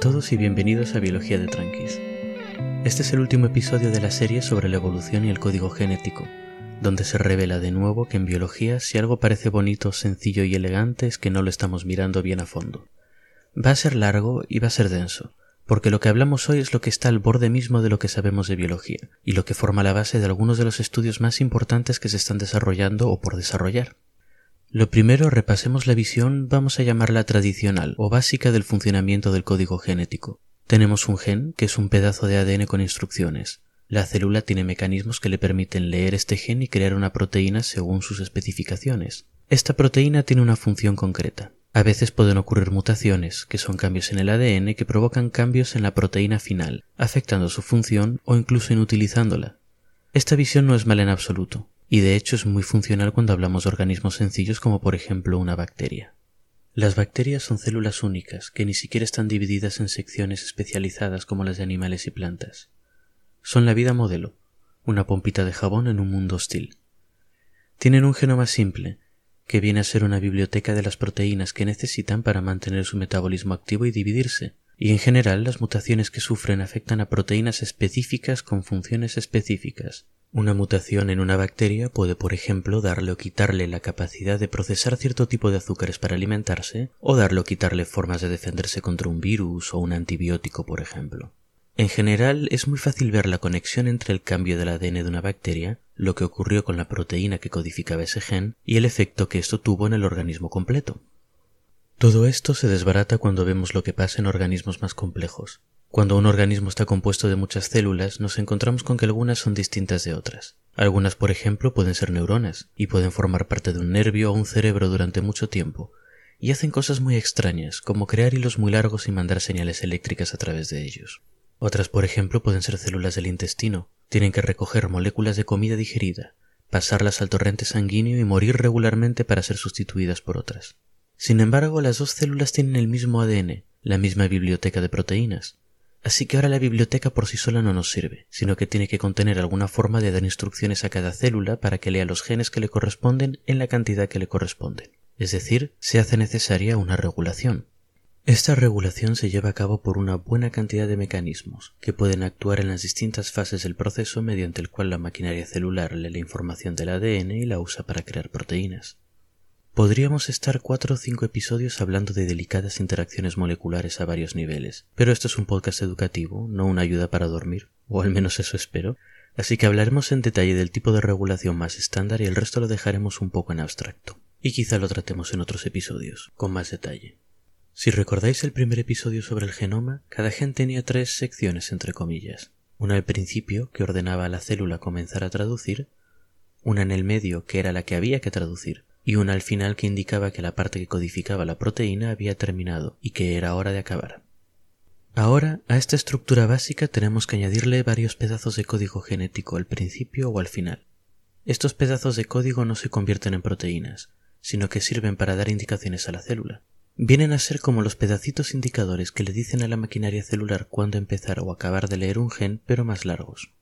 todos y bienvenidos a Biología de Tranquis. Este es el último episodio de la serie sobre la evolución y el código genético, donde se revela de nuevo que en biología si algo parece bonito, sencillo y elegante es que no lo estamos mirando bien a fondo. Va a ser largo y va a ser denso, porque lo que hablamos hoy es lo que está al borde mismo de lo que sabemos de biología, y lo que forma la base de algunos de los estudios más importantes que se están desarrollando o por desarrollar. Lo primero, repasemos la visión, vamos a llamarla tradicional o básica del funcionamiento del código genético. Tenemos un gen, que es un pedazo de ADN con instrucciones. La célula tiene mecanismos que le permiten leer este gen y crear una proteína según sus especificaciones. Esta proteína tiene una función concreta. A veces pueden ocurrir mutaciones, que son cambios en el ADN que provocan cambios en la proteína final, afectando su función o incluso inutilizándola. Esta visión no es mala en absoluto y de hecho es muy funcional cuando hablamos de organismos sencillos como por ejemplo una bacteria. Las bacterias son células únicas que ni siquiera están divididas en secciones especializadas como las de animales y plantas. Son la vida modelo, una pompita de jabón en un mundo hostil. Tienen un genoma simple, que viene a ser una biblioteca de las proteínas que necesitan para mantener su metabolismo activo y dividirse, y en general las mutaciones que sufren afectan a proteínas específicas con funciones específicas, una mutación en una bacteria puede, por ejemplo, darle o quitarle la capacidad de procesar cierto tipo de azúcares para alimentarse, o darle o quitarle formas de defenderse contra un virus o un antibiótico, por ejemplo. En general, es muy fácil ver la conexión entre el cambio del ADN de una bacteria, lo que ocurrió con la proteína que codificaba ese gen, y el efecto que esto tuvo en el organismo completo. Todo esto se desbarata cuando vemos lo que pasa en organismos más complejos. Cuando un organismo está compuesto de muchas células, nos encontramos con que algunas son distintas de otras. Algunas, por ejemplo, pueden ser neuronas y pueden formar parte de un nervio o un cerebro durante mucho tiempo, y hacen cosas muy extrañas, como crear hilos muy largos y mandar señales eléctricas a través de ellos. Otras, por ejemplo, pueden ser células del intestino. Tienen que recoger moléculas de comida digerida, pasarlas al torrente sanguíneo y morir regularmente para ser sustituidas por otras. Sin embargo, las dos células tienen el mismo ADN, la misma biblioteca de proteínas, Así que ahora la biblioteca por sí sola no nos sirve, sino que tiene que contener alguna forma de dar instrucciones a cada célula para que lea los genes que le corresponden en la cantidad que le corresponden. Es decir, se hace necesaria una regulación. Esta regulación se lleva a cabo por una buena cantidad de mecanismos que pueden actuar en las distintas fases del proceso mediante el cual la maquinaria celular lee la información del ADN y la usa para crear proteínas. Podríamos estar cuatro o cinco episodios hablando de delicadas interacciones moleculares a varios niveles, pero esto es un podcast educativo, no una ayuda para dormir, o al menos eso espero, así que hablaremos en detalle del tipo de regulación más estándar y el resto lo dejaremos un poco en abstracto, y quizá lo tratemos en otros episodios, con más detalle. Si recordáis el primer episodio sobre el genoma, cada gen tenía tres secciones entre comillas, una al principio que ordenaba a la célula comenzar a traducir, una en el medio que era la que había que traducir, y una al final que indicaba que la parte que codificaba la proteína había terminado y que era hora de acabar. Ahora, a esta estructura básica tenemos que añadirle varios pedazos de código genético al principio o al final. Estos pedazos de código no se convierten en proteínas, sino que sirven para dar indicaciones a la célula. Vienen a ser como los pedacitos indicadores que le dicen a la maquinaria celular cuándo empezar o acabar de leer un gen, pero más largos.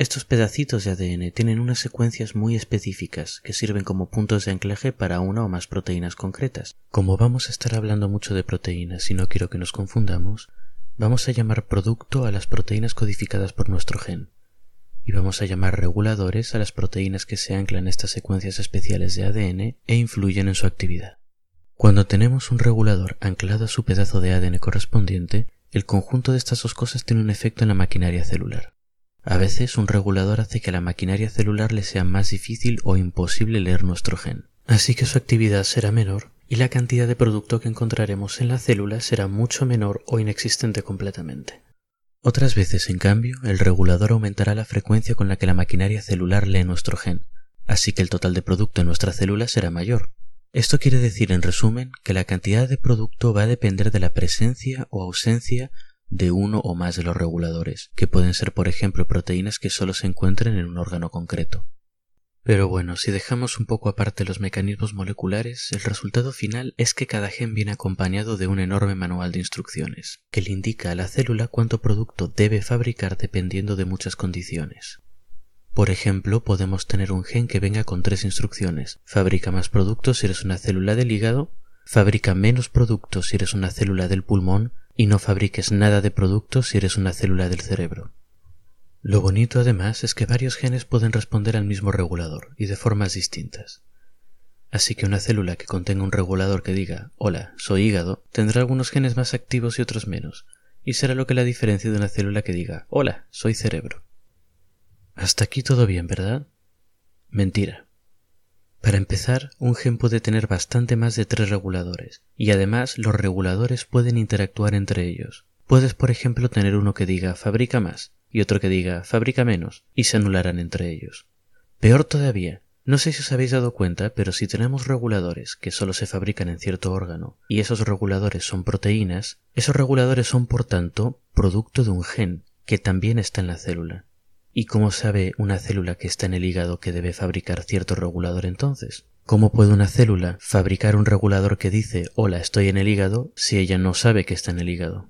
Estos pedacitos de ADN tienen unas secuencias muy específicas que sirven como puntos de anclaje para una o más proteínas concretas. Como vamos a estar hablando mucho de proteínas y no quiero que nos confundamos, vamos a llamar producto a las proteínas codificadas por nuestro gen y vamos a llamar reguladores a las proteínas que se anclan en estas secuencias especiales de ADN e influyen en su actividad. Cuando tenemos un regulador anclado a su pedazo de ADN correspondiente, el conjunto de estas dos cosas tiene un efecto en la maquinaria celular. A veces un regulador hace que a la maquinaria celular le sea más difícil o imposible leer nuestro gen, así que su actividad será menor y la cantidad de producto que encontraremos en la célula será mucho menor o inexistente completamente. Otras veces, en cambio, el regulador aumentará la frecuencia con la que la maquinaria celular lee nuestro gen, así que el total de producto en nuestra célula será mayor. Esto quiere decir, en resumen, que la cantidad de producto va a depender de la presencia o ausencia de uno o más de los reguladores, que pueden ser por ejemplo proteínas que solo se encuentren en un órgano concreto. Pero bueno, si dejamos un poco aparte los mecanismos moleculares, el resultado final es que cada gen viene acompañado de un enorme manual de instrucciones, que le indica a la célula cuánto producto debe fabricar dependiendo de muchas condiciones. Por ejemplo, podemos tener un gen que venga con tres instrucciones. Fabrica más productos si eres una célula del hígado, fabrica menos productos si eres una célula del pulmón y no fabriques nada de producto si eres una célula del cerebro. Lo bonito además es que varios genes pueden responder al mismo regulador y de formas distintas. Así que una célula que contenga un regulador que diga Hola, soy hígado tendrá algunos genes más activos y otros menos, y será lo que la diferencia de una célula que diga Hola, soy cerebro. Hasta aquí todo bien, ¿verdad? Mentira. Para empezar, un gen puede tener bastante más de tres reguladores, y además los reguladores pueden interactuar entre ellos. Puedes, por ejemplo, tener uno que diga fabrica más y otro que diga fabrica menos, y se anularán entre ellos. Peor todavía, no sé si os habéis dado cuenta, pero si tenemos reguladores que solo se fabrican en cierto órgano, y esos reguladores son proteínas, esos reguladores son por tanto producto de un gen que también está en la célula. ¿Y cómo sabe una célula que está en el hígado que debe fabricar cierto regulador entonces? ¿Cómo puede una célula fabricar un regulador que dice hola estoy en el hígado si ella no sabe que está en el hígado?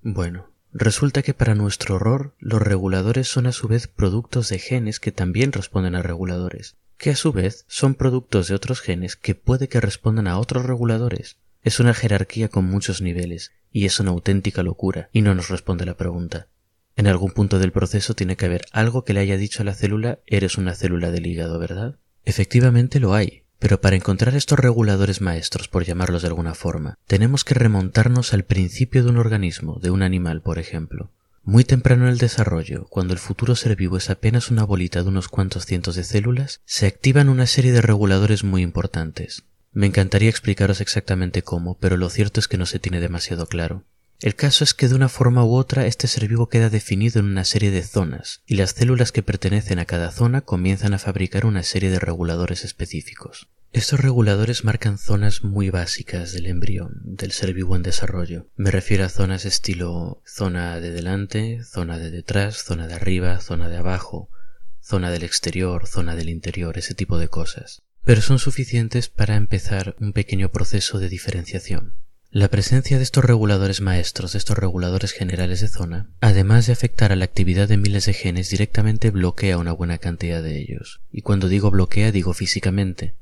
Bueno, resulta que para nuestro horror los reguladores son a su vez productos de genes que también responden a reguladores, que a su vez son productos de otros genes que puede que respondan a otros reguladores. Es una jerarquía con muchos niveles, y es una auténtica locura, y no nos responde la pregunta. En algún punto del proceso tiene que haber algo que le haya dicho a la célula eres una célula del hígado, ¿verdad? Efectivamente lo hay, pero para encontrar estos reguladores maestros, por llamarlos de alguna forma, tenemos que remontarnos al principio de un organismo, de un animal, por ejemplo. Muy temprano en el desarrollo, cuando el futuro ser vivo es apenas una bolita de unos cuantos cientos de células, se activan una serie de reguladores muy importantes. Me encantaría explicaros exactamente cómo, pero lo cierto es que no se tiene demasiado claro. El caso es que de una forma u otra este ser vivo queda definido en una serie de zonas, y las células que pertenecen a cada zona comienzan a fabricar una serie de reguladores específicos. Estos reguladores marcan zonas muy básicas del embrión, del ser vivo en desarrollo. Me refiero a zonas estilo zona de delante, zona de detrás, zona de arriba, zona de abajo, zona del exterior, zona del interior, ese tipo de cosas. Pero son suficientes para empezar un pequeño proceso de diferenciación. La presencia de estos reguladores maestros, de estos reguladores generales de zona, además de afectar a la actividad de miles de genes, directamente bloquea una buena cantidad de ellos. Y cuando digo bloquea, digo físicamente.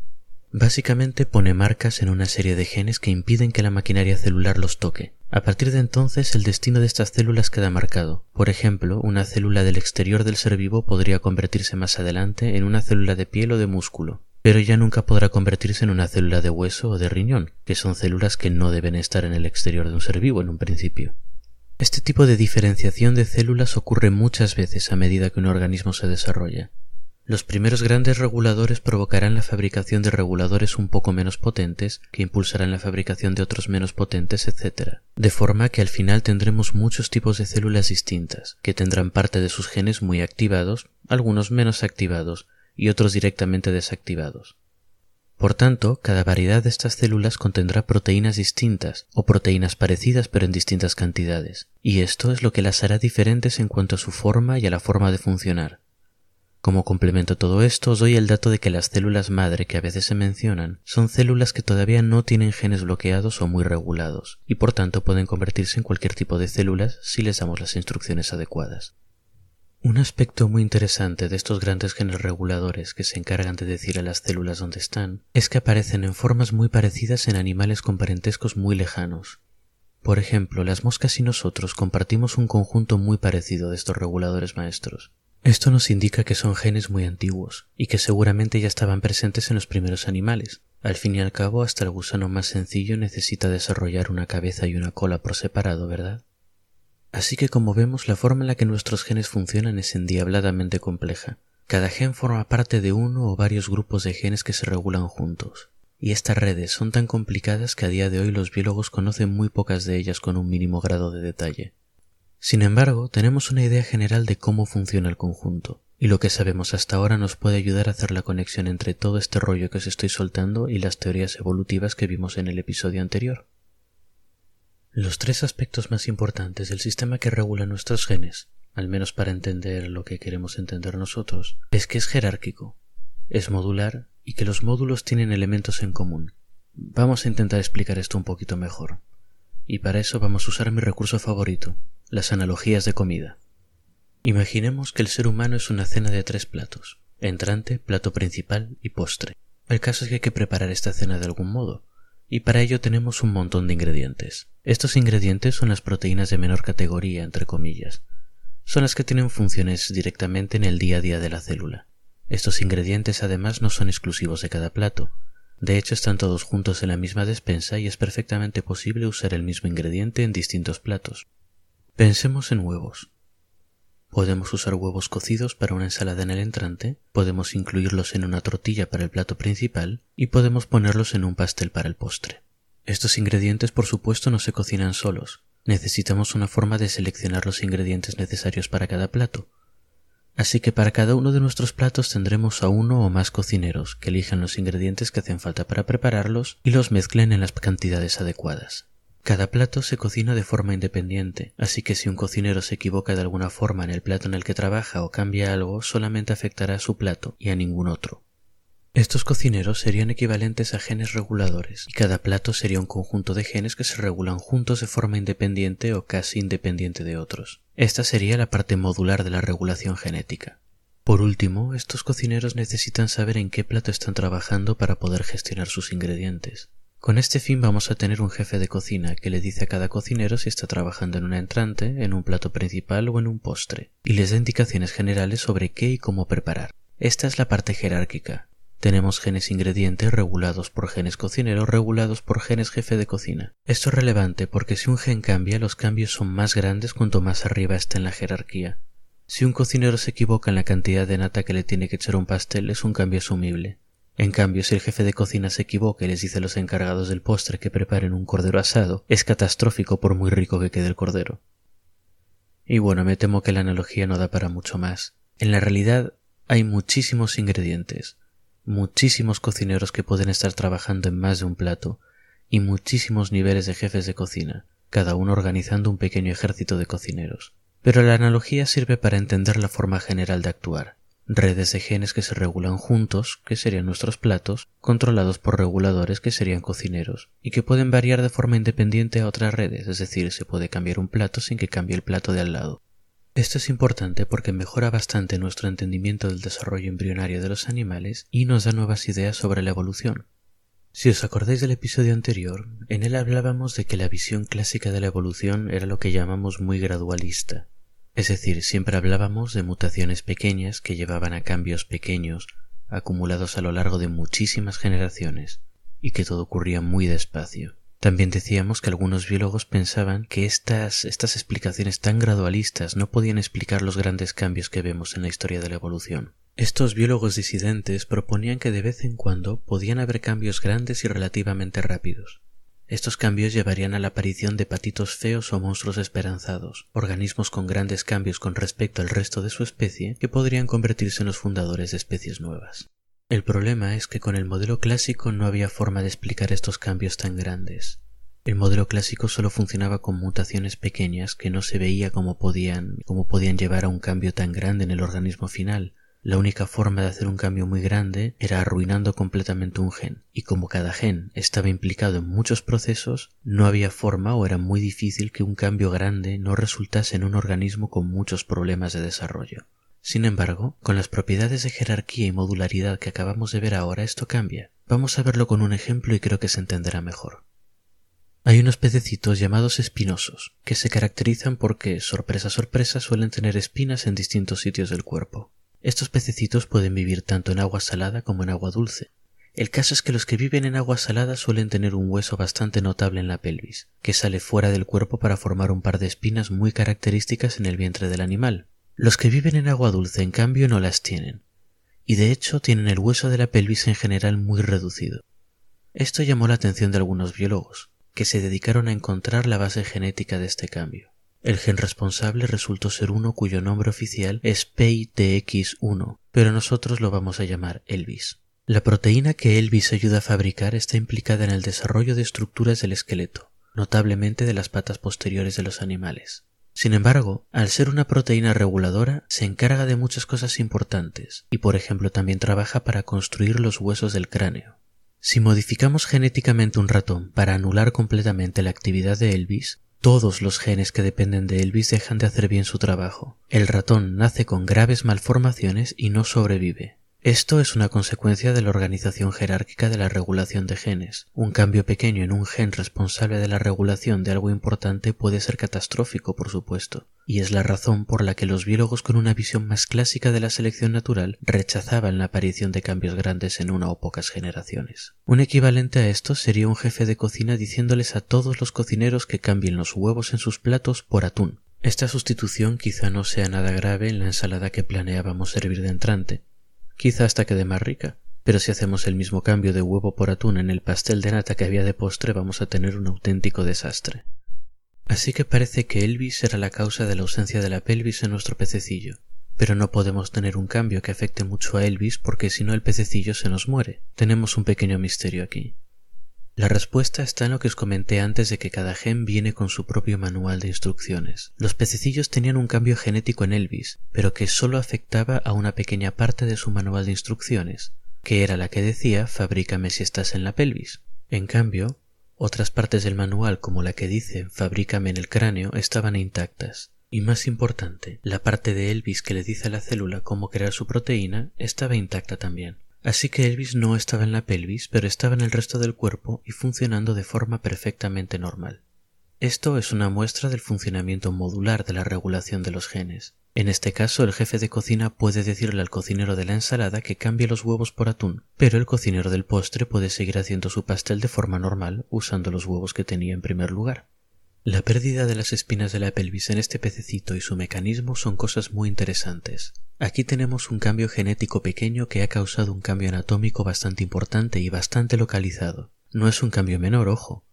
Básicamente pone marcas en una serie de genes que impiden que la maquinaria celular los toque. A partir de entonces el destino de estas células queda marcado. Por ejemplo, una célula del exterior del ser vivo podría convertirse más adelante en una célula de piel o de músculo, pero ya nunca podrá convertirse en una célula de hueso o de riñón, que son células que no deben estar en el exterior de un ser vivo en un principio. Este tipo de diferenciación de células ocurre muchas veces a medida que un organismo se desarrolla. Los primeros grandes reguladores provocarán la fabricación de reguladores un poco menos potentes, que impulsarán la fabricación de otros menos potentes, etc. De forma que al final tendremos muchos tipos de células distintas, que tendrán parte de sus genes muy activados, algunos menos activados, y otros directamente desactivados. Por tanto, cada variedad de estas células contendrá proteínas distintas o proteínas parecidas pero en distintas cantidades, y esto es lo que las hará diferentes en cuanto a su forma y a la forma de funcionar. Como complemento a todo esto, os doy el dato de que las células madre que a veces se mencionan son células que todavía no tienen genes bloqueados o muy regulados, y por tanto pueden convertirse en cualquier tipo de células si les damos las instrucciones adecuadas. Un aspecto muy interesante de estos grandes genes reguladores que se encargan de decir a las células dónde están es que aparecen en formas muy parecidas en animales con parentescos muy lejanos. Por ejemplo, las moscas y nosotros compartimos un conjunto muy parecido de estos reguladores maestros. Esto nos indica que son genes muy antiguos y que seguramente ya estaban presentes en los primeros animales. Al fin y al cabo, hasta el gusano más sencillo necesita desarrollar una cabeza y una cola por separado, ¿verdad? Así que como vemos, la forma en la que nuestros genes funcionan es endiabladamente compleja. Cada gen forma parte de uno o varios grupos de genes que se regulan juntos. Y estas redes son tan complicadas que a día de hoy los biólogos conocen muy pocas de ellas con un mínimo grado de detalle. Sin embargo, tenemos una idea general de cómo funciona el conjunto, y lo que sabemos hasta ahora nos puede ayudar a hacer la conexión entre todo este rollo que os estoy soltando y las teorías evolutivas que vimos en el episodio anterior. Los tres aspectos más importantes del sistema que regula nuestros genes, al menos para entender lo que queremos entender nosotros, es que es jerárquico, es modular y que los módulos tienen elementos en común. Vamos a intentar explicar esto un poquito mejor. Y para eso vamos a usar mi recurso favorito, las analogías de comida. Imaginemos que el ser humano es una cena de tres platos, entrante, plato principal y postre. El caso es que hay que preparar esta cena de algún modo, y para ello tenemos un montón de ingredientes. Estos ingredientes son las proteínas de menor categoría, entre comillas. Son las que tienen funciones directamente en el día a día de la célula. Estos ingredientes además no son exclusivos de cada plato. De hecho están todos juntos en la misma despensa y es perfectamente posible usar el mismo ingrediente en distintos platos. Pensemos en huevos. Podemos usar huevos cocidos para una ensalada en el entrante, podemos incluirlos en una tortilla para el plato principal y podemos ponerlos en un pastel para el postre. Estos ingredientes por supuesto no se cocinan solos, necesitamos una forma de seleccionar los ingredientes necesarios para cada plato. Así que para cada uno de nuestros platos tendremos a uno o más cocineros que elijan los ingredientes que hacen falta para prepararlos y los mezclen en las cantidades adecuadas. Cada plato se cocina de forma independiente, así que si un cocinero se equivoca de alguna forma en el plato en el que trabaja o cambia algo, solamente afectará a su plato y a ningún otro. Estos cocineros serían equivalentes a genes reguladores, y cada plato sería un conjunto de genes que se regulan juntos de forma independiente o casi independiente de otros. Esta sería la parte modular de la regulación genética. Por último, estos cocineros necesitan saber en qué plato están trabajando para poder gestionar sus ingredientes. Con este fin vamos a tener un jefe de cocina que le dice a cada cocinero si está trabajando en un entrante, en un plato principal o en un postre, y les da indicaciones generales sobre qué y cómo preparar. Esta es la parte jerárquica. Tenemos genes ingredientes regulados por genes cocinero regulados por genes jefe de cocina. Esto es relevante porque si un gen cambia, los cambios son más grandes cuanto más arriba está en la jerarquía. Si un cocinero se equivoca en la cantidad de nata que le tiene que echar un pastel, es un cambio asumible. En cambio, si el jefe de cocina se equivoca y les dice a los encargados del postre que preparen un cordero asado, es catastrófico por muy rico que quede el cordero. Y bueno, me temo que la analogía no da para mucho más. En la realidad hay muchísimos ingredientes, muchísimos cocineros que pueden estar trabajando en más de un plato, y muchísimos niveles de jefes de cocina, cada uno organizando un pequeño ejército de cocineros. Pero la analogía sirve para entender la forma general de actuar redes de genes que se regulan juntos, que serían nuestros platos, controlados por reguladores que serían cocineros, y que pueden variar de forma independiente a otras redes, es decir, se puede cambiar un plato sin que cambie el plato de al lado. Esto es importante porque mejora bastante nuestro entendimiento del desarrollo embrionario de los animales y nos da nuevas ideas sobre la evolución. Si os acordáis del episodio anterior, en él hablábamos de que la visión clásica de la evolución era lo que llamamos muy gradualista, es decir, siempre hablábamos de mutaciones pequeñas que llevaban a cambios pequeños acumulados a lo largo de muchísimas generaciones y que todo ocurría muy despacio. También decíamos que algunos biólogos pensaban que estas, estas explicaciones tan gradualistas no podían explicar los grandes cambios que vemos en la historia de la evolución. Estos biólogos disidentes proponían que de vez en cuando podían haber cambios grandes y relativamente rápidos, estos cambios llevarían a la aparición de patitos feos o monstruos esperanzados, organismos con grandes cambios con respecto al resto de su especie que podrían convertirse en los fundadores de especies nuevas. El problema es que con el modelo clásico no había forma de explicar estos cambios tan grandes. El modelo clásico solo funcionaba con mutaciones pequeñas que no se veía cómo podían, cómo podían llevar a un cambio tan grande en el organismo final, la única forma de hacer un cambio muy grande era arruinando completamente un gen, y como cada gen estaba implicado en muchos procesos, no había forma o era muy difícil que un cambio grande no resultase en un organismo con muchos problemas de desarrollo. Sin embargo, con las propiedades de jerarquía y modularidad que acabamos de ver ahora esto cambia. Vamos a verlo con un ejemplo y creo que se entenderá mejor. Hay unos pececitos llamados espinosos, que se caracterizan porque, sorpresa sorpresa, suelen tener espinas en distintos sitios del cuerpo. Estos pececitos pueden vivir tanto en agua salada como en agua dulce. El caso es que los que viven en agua salada suelen tener un hueso bastante notable en la pelvis, que sale fuera del cuerpo para formar un par de espinas muy características en el vientre del animal. Los que viven en agua dulce, en cambio, no las tienen, y de hecho tienen el hueso de la pelvis en general muy reducido. Esto llamó la atención de algunos biólogos, que se dedicaron a encontrar la base genética de este cambio. El gen responsable resultó ser uno cuyo nombre oficial es PITX1, pero nosotros lo vamos a llamar Elvis. La proteína que Elvis ayuda a fabricar está implicada en el desarrollo de estructuras del esqueleto, notablemente de las patas posteriores de los animales. Sin embargo, al ser una proteína reguladora, se encarga de muchas cosas importantes, y por ejemplo también trabaja para construir los huesos del cráneo. Si modificamos genéticamente un ratón para anular completamente la actividad de Elvis, todos los genes que dependen de Elvis dejan de hacer bien su trabajo. El ratón nace con graves malformaciones y no sobrevive. Esto es una consecuencia de la organización jerárquica de la regulación de genes. Un cambio pequeño en un gen responsable de la regulación de algo importante puede ser catastrófico, por supuesto, y es la razón por la que los biólogos con una visión más clásica de la selección natural rechazaban la aparición de cambios grandes en una o pocas generaciones. Un equivalente a esto sería un jefe de cocina diciéndoles a todos los cocineros que cambien los huevos en sus platos por atún. Esta sustitución quizá no sea nada grave en la ensalada que planeábamos servir de entrante, quizá hasta quede más rica. Pero si hacemos el mismo cambio de huevo por atún en el pastel de nata que había de postre, vamos a tener un auténtico desastre. Así que parece que Elvis era la causa de la ausencia de la pelvis en nuestro pececillo. Pero no podemos tener un cambio que afecte mucho a Elvis porque si no el pececillo se nos muere. Tenemos un pequeño misterio aquí. La respuesta está en lo que os comenté antes de que cada gen viene con su propio manual de instrucciones. Los pececillos tenían un cambio genético en Elvis, pero que solo afectaba a una pequeña parte de su manual de instrucciones, que era la que decía fabrícame si estás en la pelvis. En cambio, otras partes del manual como la que dice fabrícame en el cráneo estaban intactas. Y más importante, la parte de Elvis que le dice a la célula cómo crear su proteína estaba intacta también. Así que Elvis no estaba en la pelvis, pero estaba en el resto del cuerpo y funcionando de forma perfectamente normal. Esto es una muestra del funcionamiento modular de la regulación de los genes. En este caso, el jefe de cocina puede decirle al cocinero de la ensalada que cambie los huevos por atún, pero el cocinero del postre puede seguir haciendo su pastel de forma normal usando los huevos que tenía en primer lugar. La pérdida de las espinas de la pelvis en este pececito y su mecanismo son cosas muy interesantes. Aquí tenemos un cambio genético pequeño que ha causado un cambio anatómico bastante importante y bastante localizado. No es un cambio menor, ojo.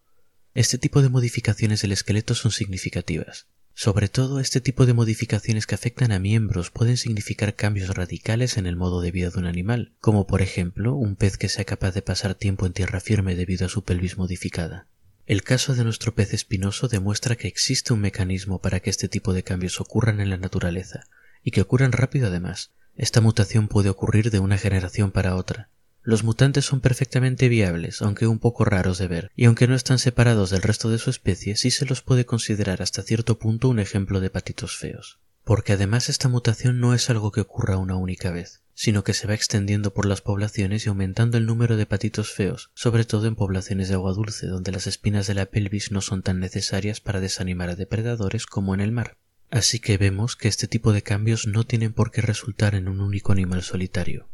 Este tipo de modificaciones del esqueleto son significativas. Sobre todo este tipo de modificaciones que afectan a miembros pueden significar cambios radicales en el modo de vida de un animal, como por ejemplo un pez que sea capaz de pasar tiempo en tierra firme debido a su pelvis modificada. El caso de nuestro pez espinoso demuestra que existe un mecanismo para que este tipo de cambios ocurran en la naturaleza, y que ocurran rápido además. Esta mutación puede ocurrir de una generación para otra. Los mutantes son perfectamente viables, aunque un poco raros de ver, y aunque no están separados del resto de su especie, sí se los puede considerar hasta cierto punto un ejemplo de patitos feos. Porque además esta mutación no es algo que ocurra una única vez, sino que se va extendiendo por las poblaciones y aumentando el número de patitos feos, sobre todo en poblaciones de agua dulce, donde las espinas de la pelvis no son tan necesarias para desanimar a depredadores como en el mar. Así que vemos que este tipo de cambios no tienen por qué resultar en un único animal solitario.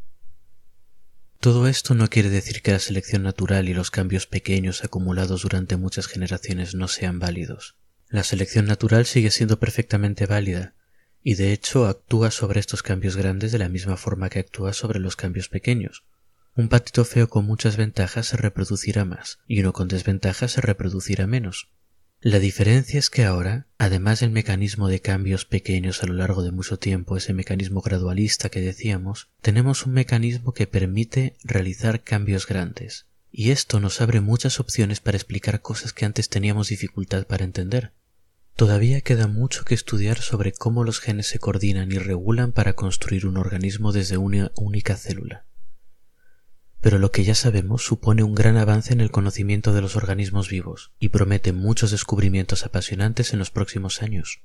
Todo esto no quiere decir que la selección natural y los cambios pequeños acumulados durante muchas generaciones no sean válidos. La selección natural sigue siendo perfectamente válida, y de hecho actúa sobre estos cambios grandes de la misma forma que actúa sobre los cambios pequeños. Un patito feo con muchas ventajas se reproducirá más, y uno con desventajas se reproducirá menos. La diferencia es que ahora, además del mecanismo de cambios pequeños a lo largo de mucho tiempo, ese mecanismo gradualista que decíamos, tenemos un mecanismo que permite realizar cambios grandes. Y esto nos abre muchas opciones para explicar cosas que antes teníamos dificultad para entender. Todavía queda mucho que estudiar sobre cómo los genes se coordinan y regulan para construir un organismo desde una única célula pero lo que ya sabemos supone un gran avance en el conocimiento de los organismos vivos y promete muchos descubrimientos apasionantes en los próximos años.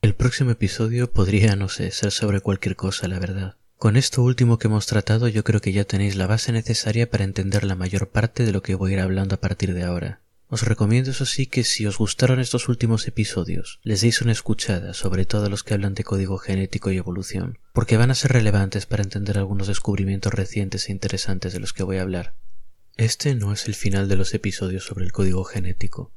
El próximo episodio podría, no sé, ser sobre cualquier cosa, la verdad. Con esto último que hemos tratado yo creo que ya tenéis la base necesaria para entender la mayor parte de lo que voy a ir hablando a partir de ahora. Os recomiendo eso sí que si os gustaron estos últimos episodios, les deis una escuchada, sobre todo los que hablan de código genético y evolución, porque van a ser relevantes para entender algunos descubrimientos recientes e interesantes de los que voy a hablar. Este no es el final de los episodios sobre el código genético,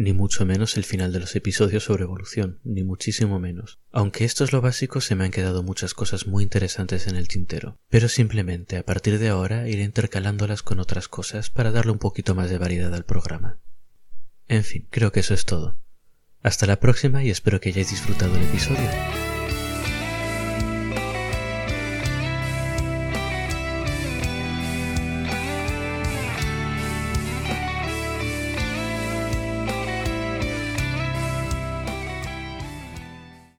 ni mucho menos el final de los episodios sobre evolución, ni muchísimo menos. Aunque esto es lo básico, se me han quedado muchas cosas muy interesantes en el tintero, pero simplemente a partir de ahora iré intercalándolas con otras cosas para darle un poquito más de variedad al programa. En fin, creo que eso es todo. Hasta la próxima y espero que hayáis disfrutado el episodio.